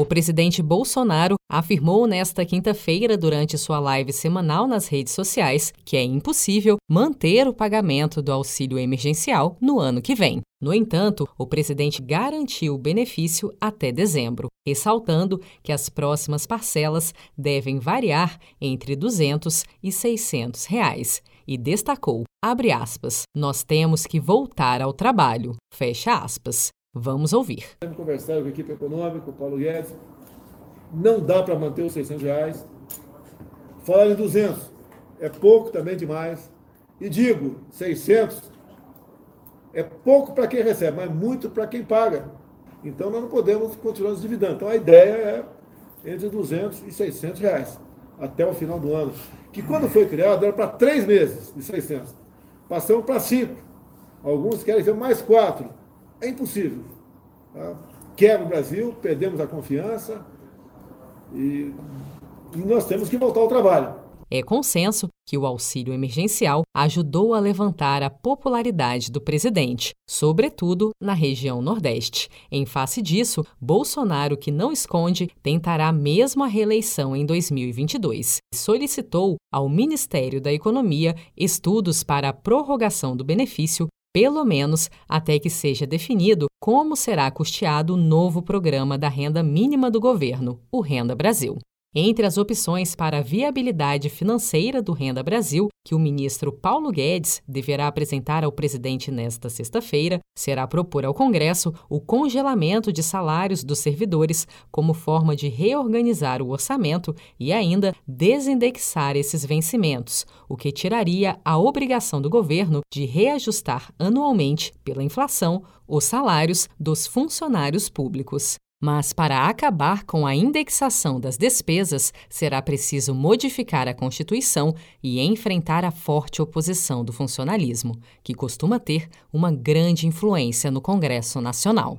O presidente Bolsonaro afirmou nesta quinta-feira, durante sua live semanal nas redes sociais, que é impossível manter o pagamento do auxílio emergencial no ano que vem. No entanto, o presidente garantiu o benefício até dezembro, ressaltando que as próximas parcelas devem variar entre R$ 200 e 600 reais e destacou, abre aspas, nós temos que voltar ao trabalho, fecha aspas. Vamos ouvir. Temos conversado com a equipe econômica, o Paulo Guedes, não dá para manter os 600 reais. Falaram em 200, é pouco também demais. E digo, 600 é pouco para quem recebe, mas muito para quem paga. Então nós não podemos continuar nos dividendo. Então a ideia é entre 200 e 600 reais até o final do ano que quando foi criado era para três meses de 600. Passamos para cinco. Alguns querem ver mais quatro. É impossível. Tá? Quebra o Brasil, perdemos a confiança e, e nós temos que voltar ao trabalho. É consenso que o auxílio emergencial ajudou a levantar a popularidade do presidente, sobretudo na região Nordeste. Em face disso, Bolsonaro, que não esconde, tentará mesmo a reeleição em 2022. Solicitou ao Ministério da Economia estudos para a prorrogação do benefício pelo menos até que seja definido como será custeado o novo programa da renda mínima do governo, o Renda Brasil. Entre as opções para a viabilidade financeira do Renda Brasil, que o ministro Paulo Guedes deverá apresentar ao presidente nesta sexta-feira, será propor ao Congresso o congelamento de salários dos servidores como forma de reorganizar o orçamento e ainda desindexar esses vencimentos, o que tiraria a obrigação do governo de reajustar anualmente, pela inflação, os salários dos funcionários públicos. Mas, para acabar com a indexação das despesas, será preciso modificar a Constituição e enfrentar a forte oposição do funcionalismo, que costuma ter uma grande influência no Congresso Nacional.